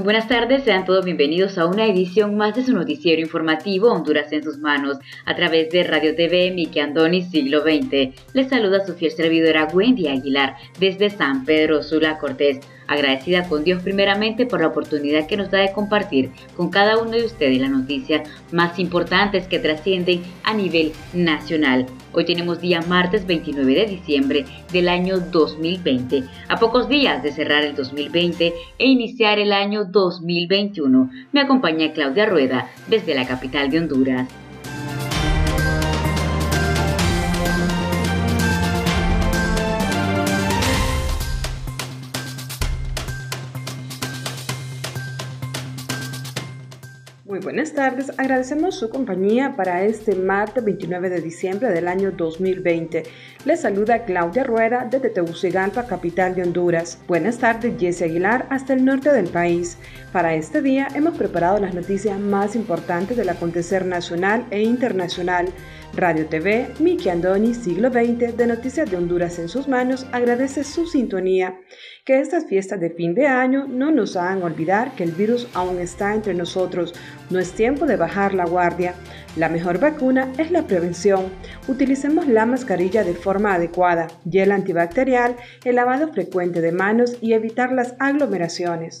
Muy buenas tardes, sean todos bienvenidos a una edición más de su noticiero informativo Honduras en sus manos a través de Radio TV Miki Andoni Siglo XX. Les saluda su fiel servidora Wendy Aguilar desde San Pedro Sula Cortés agradecida con Dios primeramente por la oportunidad que nos da de compartir con cada uno de ustedes las noticias más importantes que trascienden a nivel nacional. Hoy tenemos día martes 29 de diciembre del año 2020, a pocos días de cerrar el 2020 e iniciar el año 2021. Me acompaña Claudia Rueda desde la capital de Honduras. Buenas tardes. Agradecemos su compañía para este martes 29 de diciembre del año 2020. Les saluda Claudia Rueda desde Tegucigalpa, capital de Honduras. Buenas tardes, Jesse Aguilar, hasta el norte del país. Para este día hemos preparado las noticias más importantes del acontecer nacional e internacional. Radio TV, Miki Andoni, siglo XX, de Noticias de Honduras en sus manos, agradece su sintonía. Que estas fiestas de fin de año no nos hagan olvidar que el virus aún está entre nosotros. No es tiempo de bajar la guardia. La mejor vacuna es la prevención. Utilicemos la mascarilla de forma adecuada, gel antibacterial, el lavado frecuente de manos y evitar las aglomeraciones.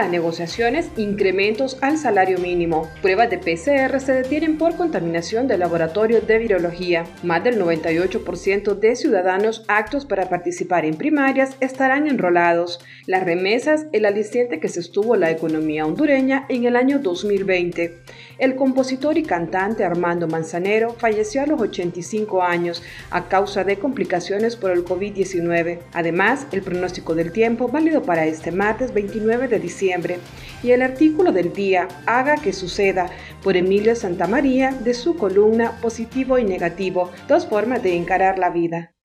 A negociaciones incrementos al salario mínimo. Pruebas de PCR se detienen por contaminación del laboratorio de virología. Más del 98% de ciudadanos aptos para participar en primarias estarán enrolados. Las remesas, el aliciente que se estuvo la economía hondureña en el año 2020. El compositor y cantante Armando Manzanero falleció a los 85 años a causa de complicaciones por el COVID-19. Además, el pronóstico del tiempo válido para este martes 29 de diciembre y el artículo del día Haga que suceda por Emilio Santamaría de su columna Positivo y Negativo, dos formas de encarar la vida.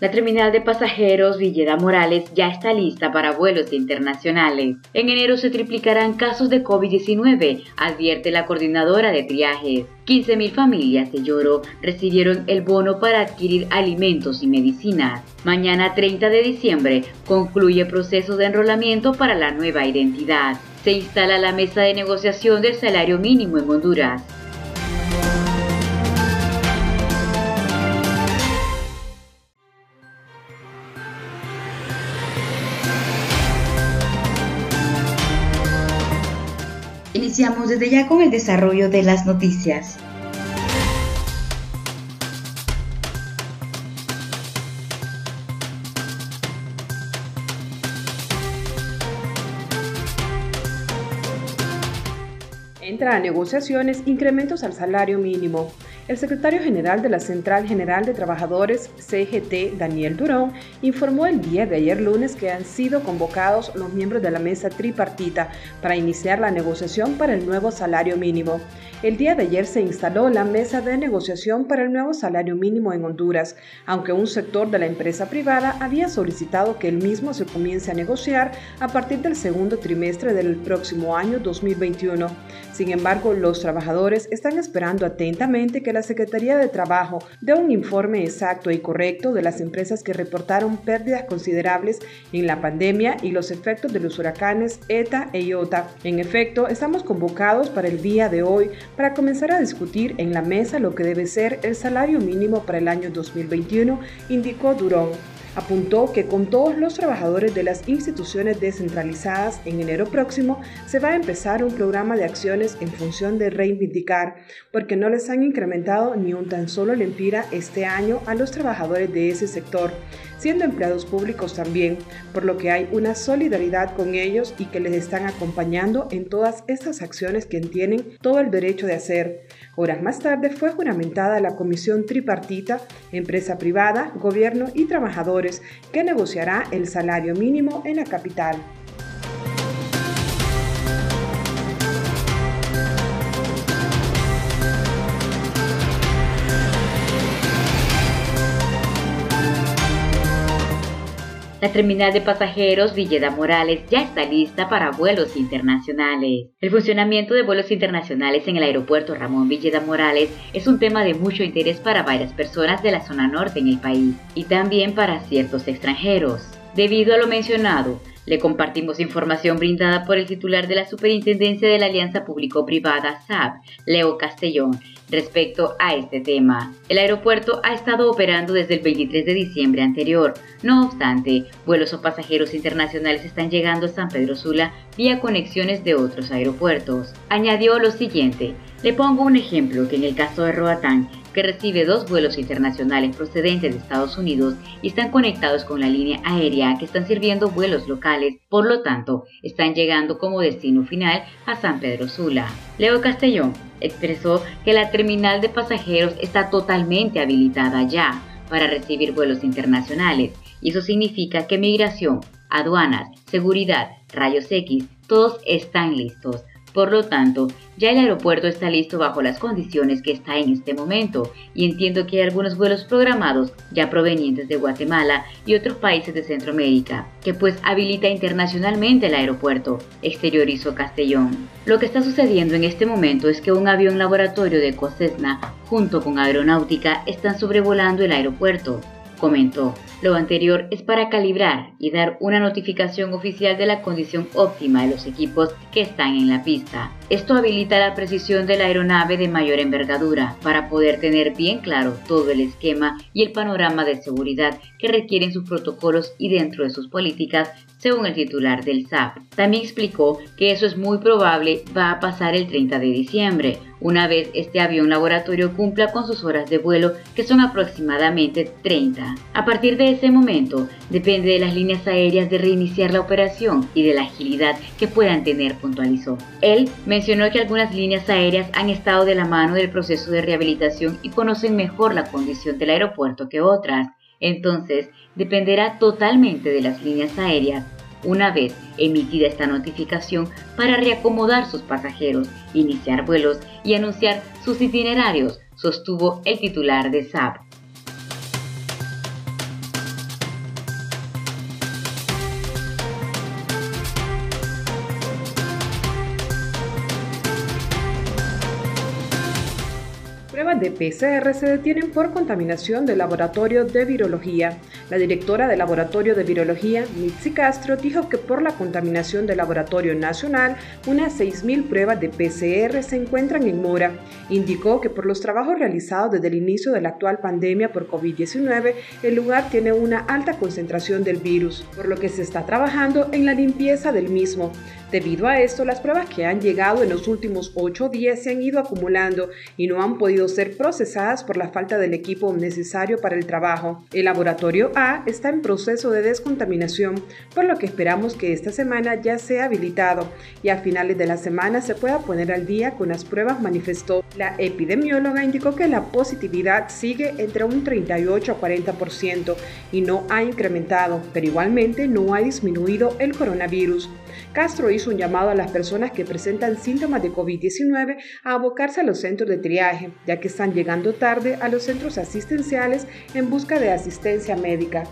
La terminal de pasajeros Villeda Morales ya está lista para vuelos internacionales. En enero se triplicarán casos de COVID-19, advierte la coordinadora de triajes. 15.000 familias de Lloro recibieron el bono para adquirir alimentos y medicinas. Mañana 30 de diciembre concluye proceso de enrolamiento para la nueva identidad. Se instala la mesa de negociación del salario mínimo en Honduras. Iniciamos desde ya con el desarrollo de las noticias. Entra a negociaciones incrementos al salario mínimo. El secretario general de la Central General de Trabajadores, CGT, Daniel Durón, informó el día de ayer lunes que han sido convocados los miembros de la mesa tripartita para iniciar la negociación para el nuevo salario mínimo. El día de ayer se instaló la mesa de negociación para el nuevo salario mínimo en Honduras, aunque un sector de la empresa privada había solicitado que el mismo se comience a negociar a partir del segundo trimestre del próximo año 2021. Sin embargo, los trabajadores están esperando atentamente que la Secretaría de Trabajo dé un informe exacto y correcto de las empresas que reportaron pérdidas considerables en la pandemia y los efectos de los huracanes ETA e IOTA. En efecto, estamos convocados para el día de hoy para comenzar a discutir en la mesa lo que debe ser el salario mínimo para el año 2021, indicó Durón. Apuntó que con todos los trabajadores de las instituciones descentralizadas en enero próximo se va a empezar un programa de acciones en función de reivindicar, porque no les han incrementado ni un tan solo lempira este año a los trabajadores de ese sector siendo empleados públicos también, por lo que hay una solidaridad con ellos y que les están acompañando en todas estas acciones que tienen todo el derecho de hacer. Horas más tarde fue juramentada la comisión tripartita, empresa privada, gobierno y trabajadores, que negociará el salario mínimo en la capital. La terminal de pasajeros Villeda Morales ya está lista para vuelos internacionales. El funcionamiento de vuelos internacionales en el aeropuerto Ramón Villeda Morales es un tema de mucho interés para varias personas de la zona norte en el país y también para ciertos extranjeros. Debido a lo mencionado, le compartimos información brindada por el titular de la Superintendencia de la Alianza Público-Privada, SAP, Leo Castellón, respecto a este tema. El aeropuerto ha estado operando desde el 23 de diciembre anterior. No obstante, vuelos o pasajeros internacionales están llegando a San Pedro Sula vía conexiones de otros aeropuertos. Añadió lo siguiente, le pongo un ejemplo que en el caso de Roatán, que recibe dos vuelos internacionales procedentes de Estados Unidos y están conectados con la línea aérea que están sirviendo vuelos locales, por lo tanto, están llegando como destino final a San Pedro Sula. Leo Castellón expresó que la terminal de pasajeros está totalmente habilitada ya para recibir vuelos internacionales. Y eso significa que migración, aduanas, seguridad, rayos X, todos están listos por lo tanto, ya el aeropuerto está listo bajo las condiciones que está en este momento y entiendo que hay algunos vuelos programados ya provenientes de Guatemala y otros países de Centroamérica, que pues habilita internacionalmente el aeropuerto, exteriorizó Castellón. Lo que está sucediendo en este momento es que un avión laboratorio de Cosesna junto con Aeronáutica están sobrevolando el aeropuerto comentó. Lo anterior es para calibrar y dar una notificación oficial de la condición óptima de los equipos que están en la pista. Esto habilita la precisión de la aeronave de mayor envergadura para poder tener bien claro todo el esquema y el panorama de seguridad que requieren sus protocolos y dentro de sus políticas según el titular del SAP. También explicó que eso es muy probable va a pasar el 30 de diciembre, una vez este avión laboratorio cumpla con sus horas de vuelo, que son aproximadamente 30. A partir de ese momento, depende de las líneas aéreas de reiniciar la operación y de la agilidad que puedan tener, puntualizó. Él mencionó que algunas líneas aéreas han estado de la mano del proceso de rehabilitación y conocen mejor la condición del aeropuerto que otras. Entonces, dependerá totalmente de las líneas aéreas una vez emitida esta notificación para reacomodar sus pasajeros, iniciar vuelos y anunciar sus itinerarios, sostuvo el titular de SAP. De PCR se detienen por contaminación del laboratorio de virología. La directora del laboratorio de virología, Mitzi Castro, dijo que por la contaminación del laboratorio nacional, unas 6.000 pruebas de PCR se encuentran en mora. Indicó que por los trabajos realizados desde el inicio de la actual pandemia por COVID-19, el lugar tiene una alta concentración del virus, por lo que se está trabajando en la limpieza del mismo. Debido a esto, las pruebas que han llegado en los últimos ocho días se han ido acumulando y no han podido ser procesadas por la falta del equipo necesario para el trabajo. El laboratorio A está en proceso de descontaminación, por lo que esperamos que esta semana ya sea habilitado y a finales de la semana se pueda poner al día con las pruebas, manifestó. La epidemióloga indicó que la positividad sigue entre un 38 a 40% y no ha incrementado, pero igualmente no ha disminuido el coronavirus. Castro hizo un llamado a las personas que presentan síntomas de COVID-19 a abocarse a los centros de triaje, ya que están llegando tarde a los centros asistenciales en busca de asistencia médica.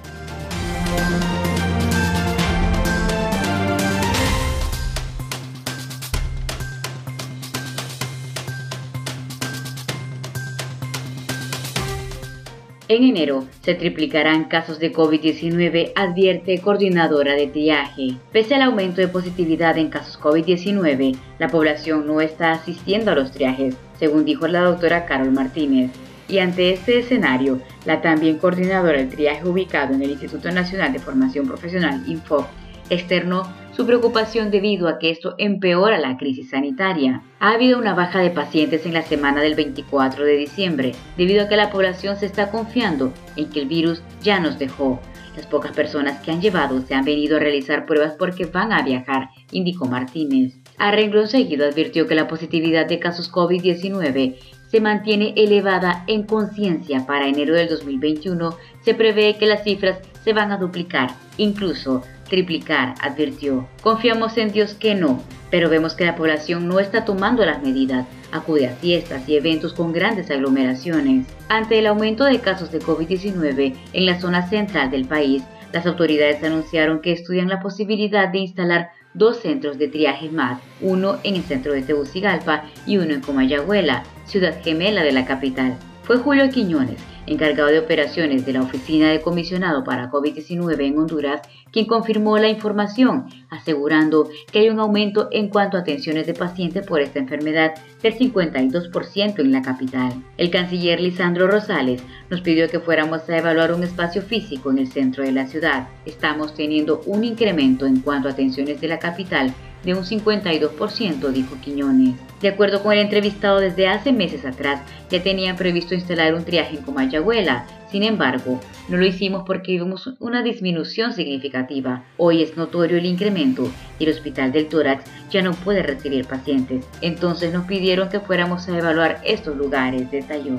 En enero se triplicarán casos de COVID-19, advierte coordinadora de triaje. Pese al aumento de positividad en casos COVID-19, la población no está asistiendo a los triajes, según dijo la doctora Carol Martínez. Y ante este escenario, la también coordinadora del triaje ubicado en el Instituto Nacional de Formación Profesional, INFO, externó su preocupación debido a que esto empeora la crisis sanitaria. Ha habido una baja de pacientes en la semana del 24 de diciembre, debido a que la población se está confiando en que el virus ya nos dejó. Las pocas personas que han llevado se han venido a realizar pruebas porque van a viajar, indicó Martínez. A renglón seguido advirtió que la positividad de casos COVID-19 se mantiene elevada en conciencia para enero del 2021, se prevé que las cifras se van a duplicar, incluso triplicar, advirtió. Confiamos en Dios que no, pero vemos que la población no está tomando las medidas, acude a fiestas y eventos con grandes aglomeraciones. Ante el aumento de casos de COVID-19 en la zona central del país, las autoridades anunciaron que estudian la posibilidad de instalar dos centros de triaje más, uno en el centro de Tegucigalpa y uno en Comayagüela, ciudad gemela de la capital. Fue Julio Quiñones, encargado de operaciones de la Oficina de Comisionado para COVID-19 en Honduras, quien confirmó la información, asegurando que hay un aumento en cuanto a atenciones de pacientes por esta enfermedad del 52% en la capital. El canciller Lisandro Rosales nos pidió que fuéramos a evaluar un espacio físico en el centro de la ciudad. Estamos teniendo un incremento en cuanto a atenciones de la capital de un 52%, dijo Quiñones. De acuerdo con el entrevistado, desde hace meses atrás ya tenían previsto instalar un triaje en Comayagüela. Sin embargo, no lo hicimos porque vimos una disminución significativa. Hoy es notorio el incremento y el hospital del tórax ya no puede recibir pacientes. Entonces nos pidieron que fuéramos a evaluar estos lugares, detalló.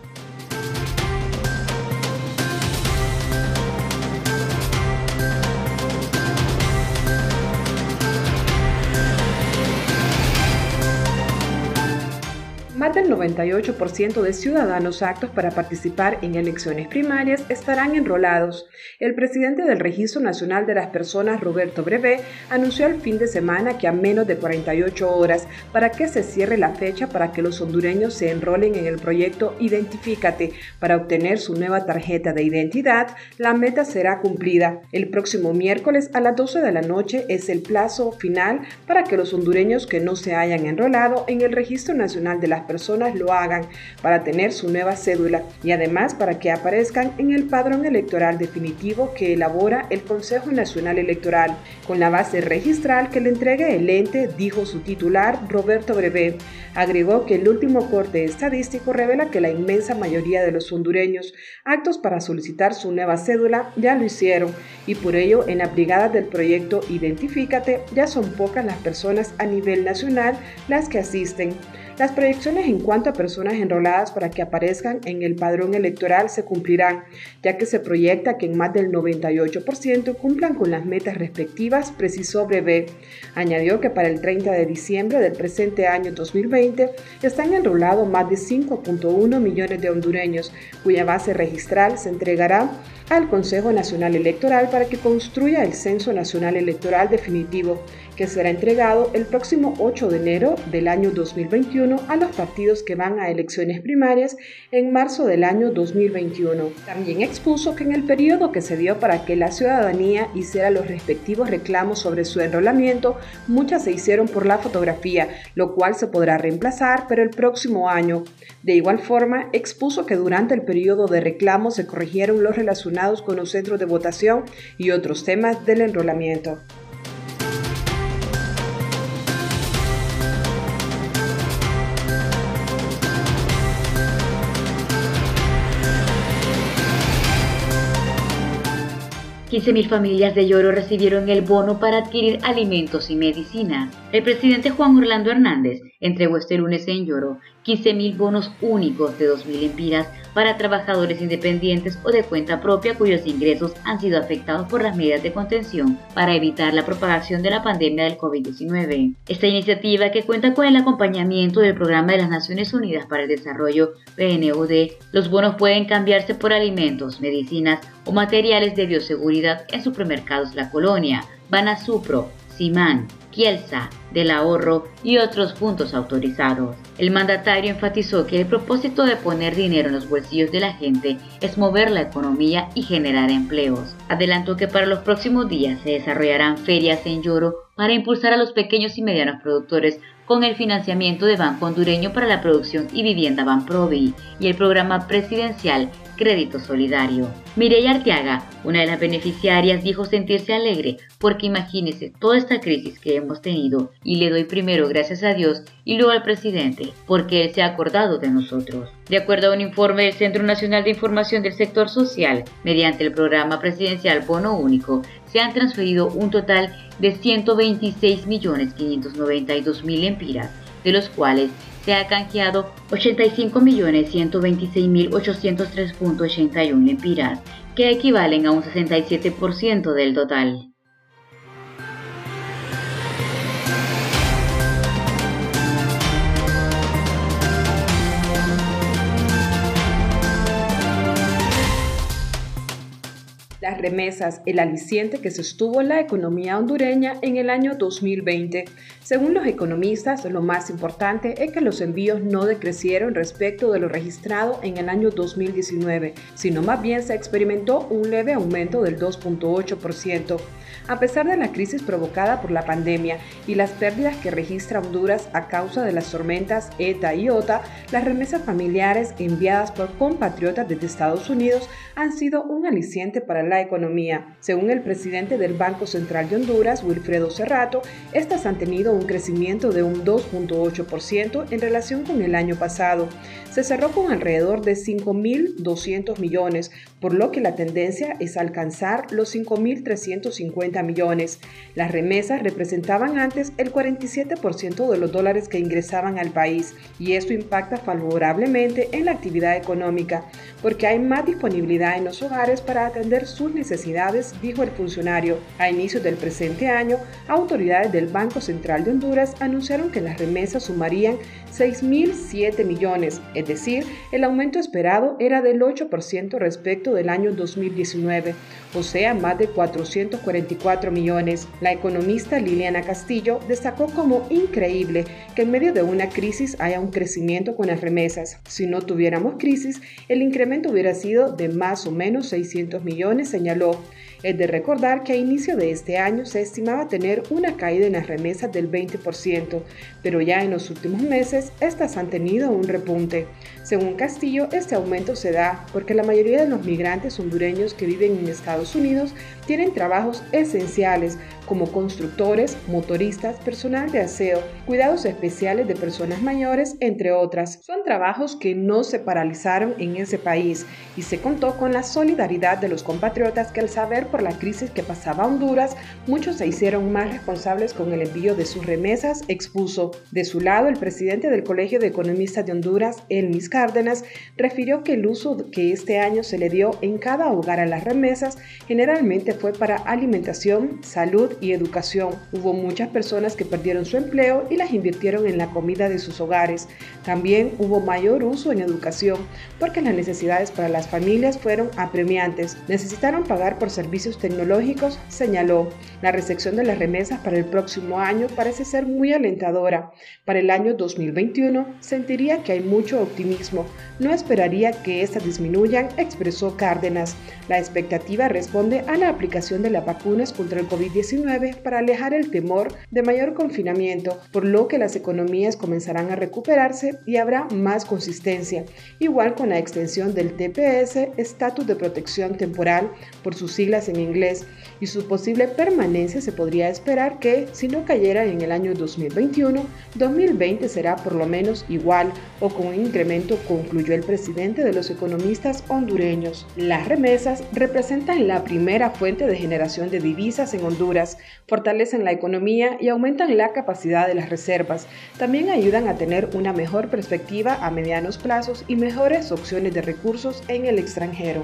98% de ciudadanos aptos para participar en elecciones primarias estarán enrolados. El presidente del Registro Nacional de las Personas, Roberto Brevé, anunció el fin de semana que a menos de 48 horas para que se cierre la fecha para que los hondureños se enrolen en el proyecto Identifícate para obtener su nueva tarjeta de identidad, la meta será cumplida. El próximo miércoles a las 12 de la noche es el plazo final para que los hondureños que no se hayan enrolado en el Registro Nacional de las Personas lo hagan para tener su nueva cédula y además para que aparezcan en el padrón electoral definitivo que elabora el Consejo Nacional Electoral con la base registral que le entregue el ente, dijo su titular Roberto Brevé. Agregó que el último corte estadístico revela que la inmensa mayoría de los hondureños actos para solicitar su nueva cédula ya lo hicieron y por ello en la brigada del proyecto Identifícate ya son pocas las personas a nivel nacional las que asisten. Las proyecciones en cuanto a personas enroladas para que aparezcan en el padrón electoral se cumplirán, ya que se proyecta que en más del 98% cumplan con las metas respectivas, precisó Breve. Añadió que para el 30 de diciembre del presente año 2020 están enrolados más de 5.1 millones de hondureños, cuya base registral se entregará al Consejo Nacional Electoral para que construya el Censo Nacional Electoral definitivo, que será entregado el próximo 8 de enero del año 2021 a los partidos que van a elecciones primarias en marzo del año 2021. También expuso que en el periodo que se dio para que la ciudadanía hiciera los respectivos reclamos sobre su enrolamiento, muchas se hicieron por la fotografía, lo cual se podrá reemplazar, pero el próximo año. De igual forma, expuso que durante el periodo de reclamos se corrigieron los relacionados con los centros de votación y otros temas del enrolamiento. 15.000 familias de Lloro recibieron el bono para adquirir alimentos y medicina. El presidente Juan Orlando Hernández entregó este lunes en Lloro 15.000 bonos únicos de 2.000 empiras para trabajadores independientes o de cuenta propia cuyos ingresos han sido afectados por las medidas de contención para evitar la propagación de la pandemia del COVID-19. Esta iniciativa, que cuenta con el acompañamiento del Programa de las Naciones Unidas para el Desarrollo PNUD, los bonos pueden cambiarse por alimentos, medicinas o materiales de bioseguridad en supermercados La Colonia, Banasupro, Simán, Kielsa, del ahorro y otros puntos autorizados. El mandatario enfatizó que el propósito de poner dinero en los bolsillos de la gente es mover la economía y generar empleos. Adelantó que para los próximos días se desarrollarán ferias en Lloro para impulsar a los pequeños y medianos productores con el financiamiento de Banco Hondureño para la Producción y Vivienda Banprovi y el programa presidencial Crédito Solidario. Mireya Arteaga, una de las beneficiarias, dijo sentirse alegre porque imagínese toda esta crisis que hemos tenido y le doy primero gracias a Dios y luego al presidente porque él se ha acordado de nosotros. De acuerdo a un informe del Centro Nacional de Información del Sector Social, mediante el programa presidencial Bono Único, se han transferido un total de 126.592.000 empiras, de los cuales se ha canjeado 85.126.803.81 lempiras, que equivalen a un 67% del total. Las remesas, el aliciente que sostuvo la economía hondureña en el año 2020. Según los economistas, lo más importante es que los envíos no decrecieron respecto de lo registrado en el año 2019, sino más bien se experimentó un leve aumento del 2.8%. A pesar de la crisis provocada por la pandemia y las pérdidas que registra Honduras a causa de las tormentas ETA y OTA, las remesas familiares enviadas por compatriotas desde Estados Unidos han sido un aliciente para la economía. Según el presidente del Banco Central de Honduras, Wilfredo Cerrato, estas han tenido un crecimiento de un 2.8% en relación con el año pasado. Se cerró con alrededor de 5.200 millones, por lo que la tendencia es alcanzar los 5.350 millones. Las remesas representaban antes el 47% de los dólares que ingresaban al país y esto impacta favorablemente en la actividad económica porque hay más disponibilidad en los hogares para atender sus necesidades, dijo el funcionario. A inicios del presente año, autoridades del Banco Central de Honduras anunciaron que las remesas sumarían 6.007 millones, es decir, el aumento esperado era del 8% respecto del año 2019, o sea, más de 444 millones. La economista Liliana Castillo destacó como increíble que en medio de una crisis haya un crecimiento con las remesas. Si no tuviéramos crisis, el incremento hubiera sido de más o menos 600 millones, señaló. Es de recordar que a inicio de este año se estimaba tener una caída en las remesas del 20%, pero ya en los últimos meses estas han tenido un repunte. Según Castillo, este aumento se da porque la mayoría de los migrantes hondureños que viven en Estados Unidos tienen trabajos esenciales como constructores, motoristas, personal de aseo, cuidados especiales de personas mayores, entre otras. Son trabajos que no se paralizaron en ese país y se contó con la solidaridad de los compatriotas que al saber por la crisis que pasaba Honduras, muchos se hicieron más responsables con el envío de sus remesas, expuso. De su lado, el presidente del Colegio de Economistas de Honduras, Elmis Cárdenas, refirió que el uso que este año se le dio en cada hogar a las remesas generalmente fue para alimentación, salud y educación. Hubo muchas personas que perdieron su empleo y las invirtieron en la comida de sus hogares. También hubo mayor uso en educación porque las necesidades para las familias fueron apremiantes. Necesitaron pagar por servicios tecnológicos, señaló. La recepción de las remesas para el próximo año parece ser muy alentadora. Para el año 2021 sentiría que hay mucho optimismo. No esperaría que estas disminuyan, expresó Cárdenas. La expectativa responde a la aplicación de las vacunas contra el COVID-19 para alejar el temor de mayor confinamiento, por lo que las economías comenzarán a recuperarse y habrá más consistencia, igual con la extensión del TPS, Estatus de Protección Temporal, por sus siglas en inglés, y su posible permanencia se podría esperar que, si no cayera en el año 2021, 2020 será por lo menos igual o con un incremento, concluyó el presidente de los economistas hondureños. Las remesas representan la primera fuente de generación de divisas en Honduras, fortalecen la economía y aumentan la capacidad de las reservas. También ayudan a tener una mejor perspectiva a medianos plazos y mejores opciones de recursos en el extranjero.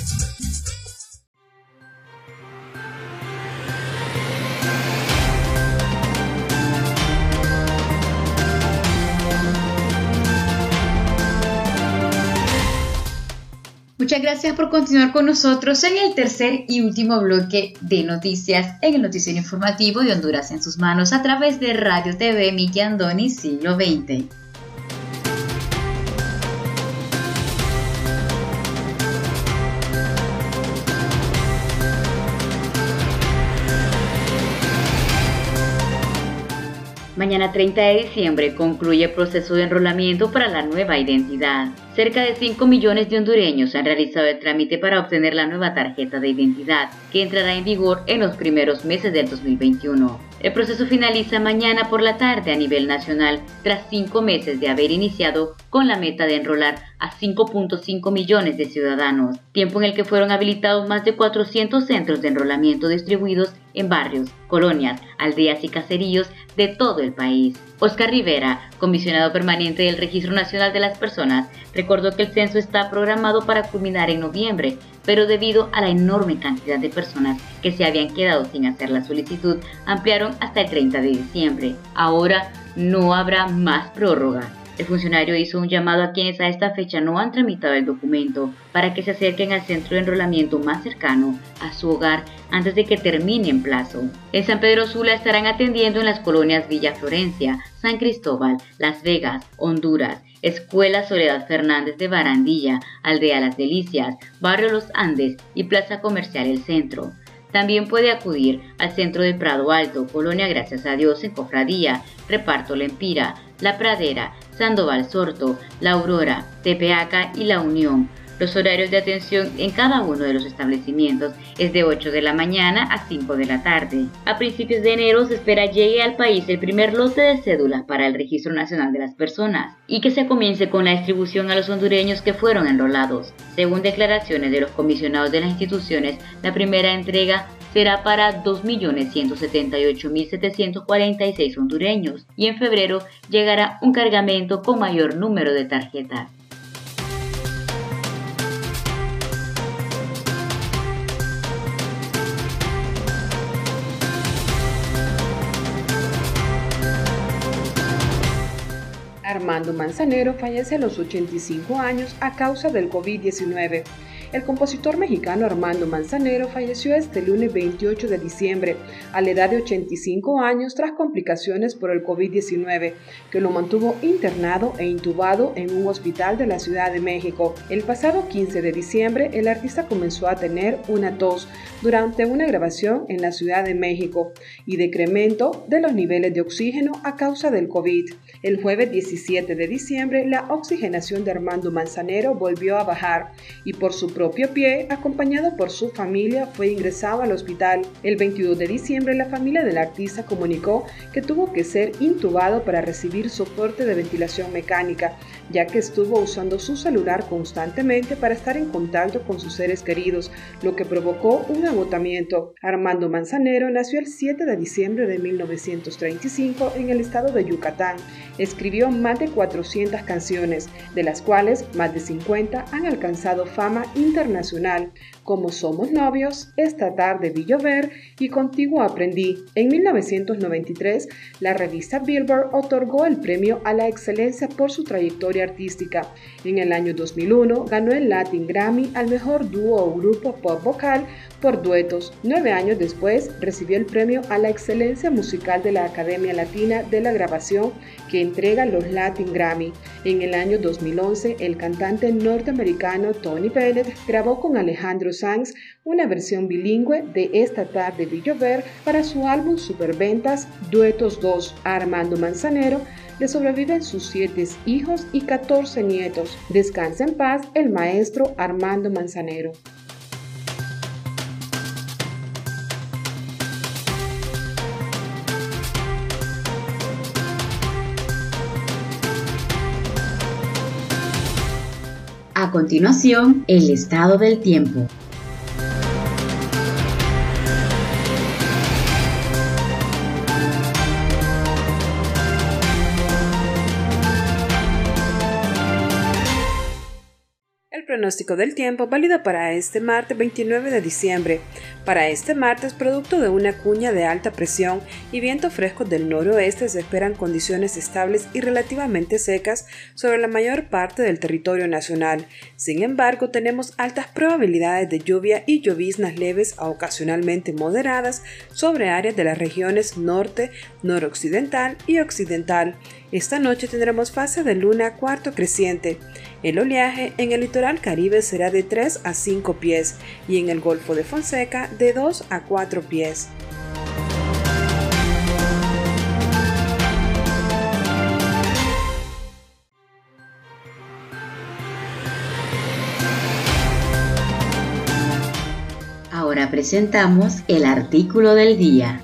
gracias por continuar con nosotros en el tercer y último bloque de noticias en el noticiero informativo de Honduras en sus manos a través de Radio TV Miki Andoni Siglo XX. Mañana 30 de diciembre concluye el proceso de enrolamiento para la nueva identidad. Cerca de 5 millones de hondureños han realizado el trámite para obtener la nueva tarjeta de identidad, que entrará en vigor en los primeros meses del 2021. El proceso finaliza mañana por la tarde a nivel nacional, tras cinco meses de haber iniciado con la meta de enrolar a 5.5 millones de ciudadanos, tiempo en el que fueron habilitados más de 400 centros de enrolamiento distribuidos en barrios, colonias, aldeas y caseríos de todo el país. Oscar Rivera, comisionado permanente del Registro Nacional de las Personas, recordó que el censo está programado para culminar en noviembre, pero debido a la enorme cantidad de personas que se habían quedado sin hacer la solicitud, ampliaron hasta el 30 de diciembre. Ahora no habrá más prórroga. El funcionario hizo un llamado a quienes a esta fecha no han tramitado el documento para que se acerquen al centro de enrolamiento más cercano a su hogar antes de que termine en plazo. En San Pedro Sula estarán atendiendo en las colonias Villa Florencia, San Cristóbal, Las Vegas, Honduras, Escuela Soledad Fernández de Barandilla, Aldea Las Delicias, Barrio Los Andes y Plaza Comercial El Centro. También puede acudir al centro de Prado Alto, Colonia Gracias a Dios en Cofradía, Reparto Lempira, La Pradera, Sandoval Sorto, La Aurora, Tepeaca y La Unión. Los horarios de atención en cada uno de los establecimientos es de 8 de la mañana a 5 de la tarde. A principios de enero se espera llegue al país el primer lote de cédulas para el Registro Nacional de las Personas y que se comience con la distribución a los hondureños que fueron enrolados. Según declaraciones de los comisionados de las instituciones, la primera entrega será para 2.178.746 hondureños y en febrero llegará un cargamento con mayor número de tarjetas. Armando Manzanero fallece a los 85 años a causa del COVID-19. El compositor mexicano Armando Manzanero falleció este lunes 28 de diciembre a la edad de 85 años tras complicaciones por el COVID-19, que lo mantuvo internado e intubado en un hospital de la Ciudad de México. El pasado 15 de diciembre, el artista comenzó a tener una tos durante una grabación en la Ciudad de México y decremento de los niveles de oxígeno a causa del COVID. El jueves 17 de diciembre, la oxigenación de Armando Manzanero volvió a bajar y por su propio pie, acompañado por su familia, fue ingresado al hospital. El 22 de diciembre, la familia del artista comunicó que tuvo que ser intubado para recibir soporte de ventilación mecánica, ya que estuvo usando su celular constantemente para estar en contacto con sus seres queridos, lo que provocó un agotamiento. Armando Manzanero nació el 7 de diciembre de 1935 en el estado de Yucatán. Escribió más de 400 canciones, de las cuales más de 50 han alcanzado fama internacional, como Somos Novios, Esta tarde vi llover y Contigo aprendí. En 1993, la revista Billboard otorgó el premio a la excelencia por su trayectoria artística. En el año 2001, ganó el Latin Grammy al mejor dúo o grupo pop vocal por duetos. Nueve años después, recibió el premio a la excelencia musical de la Academia Latina de la Grabación que entrega los Latin Grammy. En el año 2011, el cantante norteamericano Tony Bennett grabó con Alejandro Una versión bilingüe de Esta tarde de llover para su álbum Superventas Duetos 2. Armando Manzanero le sobreviven sus siete hijos y 14 nietos. Descansa en paz el maestro Armando Manzanero. A continuación, el estado del tiempo. Pronóstico del tiempo válido para este martes 29 de diciembre. Para este martes, producto de una cuña de alta presión y viento fresco del noroeste, se esperan condiciones estables y relativamente secas sobre la mayor parte del territorio nacional. Sin embargo, tenemos altas probabilidades de lluvia y lloviznas leves a ocasionalmente moderadas sobre áreas de las regiones norte, noroccidental y occidental. Esta noche tendremos fase de luna cuarto creciente. El oleaje en el litoral caribe será de 3 a 5 pies y en el Golfo de Fonseca de 2 a 4 pies. Ahora presentamos el artículo del día.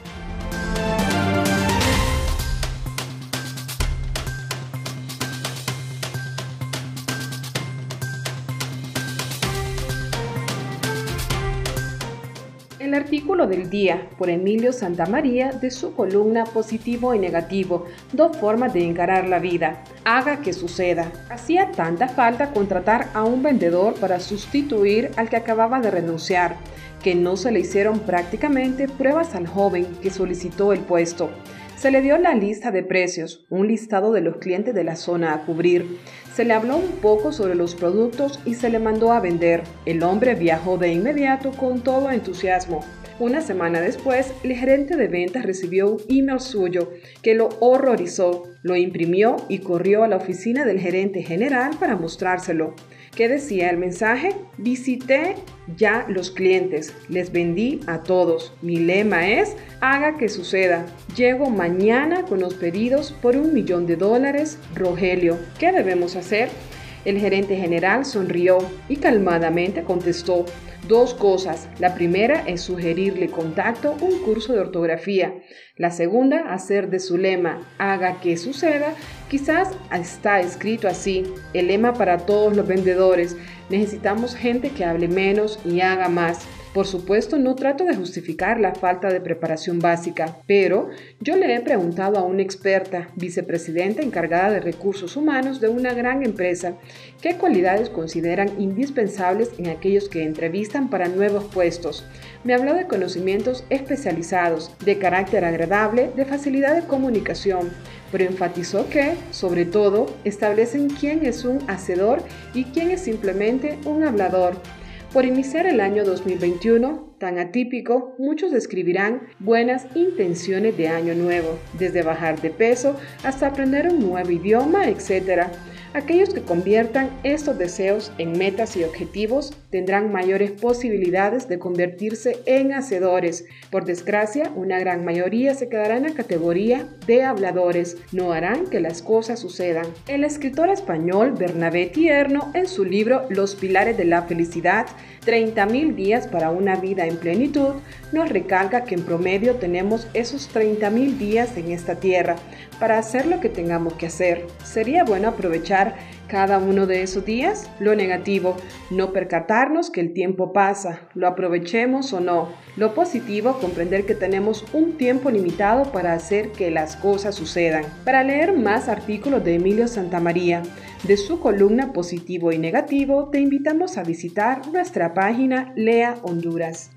Del día por Emilio Santamaría de su columna Positivo y Negativo, dos formas de encarar la vida. Haga que suceda. Hacía tanta falta contratar a un vendedor para sustituir al que acababa de renunciar, que no se le hicieron prácticamente pruebas al joven que solicitó el puesto. Se le dio la lista de precios, un listado de los clientes de la zona a cubrir. Se le habló un poco sobre los productos y se le mandó a vender. El hombre viajó de inmediato con todo entusiasmo. Una semana después, el gerente de ventas recibió un email suyo que lo horrorizó. Lo imprimió y corrió a la oficina del gerente general para mostrárselo. ¿Qué decía el mensaje? Visité ya los clientes, les vendí a todos. Mi lema es, haga que suceda. Llego mañana con los pedidos por un millón de dólares. Rogelio, ¿qué debemos hacer? El gerente general sonrió y calmadamente contestó, Dos cosas. La primera es sugerirle contacto un curso de ortografía. La segunda, hacer de su lema haga que suceda. Quizás está escrito así. El lema para todos los vendedores. Necesitamos gente que hable menos y haga más. Por supuesto, no trato de justificar la falta de preparación básica, pero yo le he preguntado a una experta, vicepresidenta encargada de recursos humanos de una gran empresa, qué cualidades consideran indispensables en aquellos que entrevistan para nuevos puestos. Me habló de conocimientos especializados, de carácter agradable, de facilidad de comunicación, pero enfatizó que, sobre todo, establecen quién es un hacedor y quién es simplemente un hablador. Por iniciar el año 2021, tan atípico, muchos describirán buenas intenciones de año nuevo, desde bajar de peso hasta aprender un nuevo idioma, etc. Aquellos que conviertan estos deseos en metas y objetivos tendrán mayores posibilidades de convertirse en hacedores. Por desgracia, una gran mayoría se quedará en la categoría de habladores. No harán que las cosas sucedan. El escritor español Bernabé Tierno, en su libro Los pilares de la felicidad, 30.000 días para una vida en plenitud, nos recalca que en promedio tenemos esos 30.000 días en esta tierra para hacer lo que tengamos que hacer. Sería bueno aprovechar cada uno de esos días. Lo negativo, no percatarnos que el tiempo pasa, lo aprovechemos o no. Lo positivo, comprender que tenemos un tiempo limitado para hacer que las cosas sucedan. Para leer más artículos de Emilio Santamaría, de su columna Positivo y Negativo, te invitamos a visitar nuestra página Lea Honduras.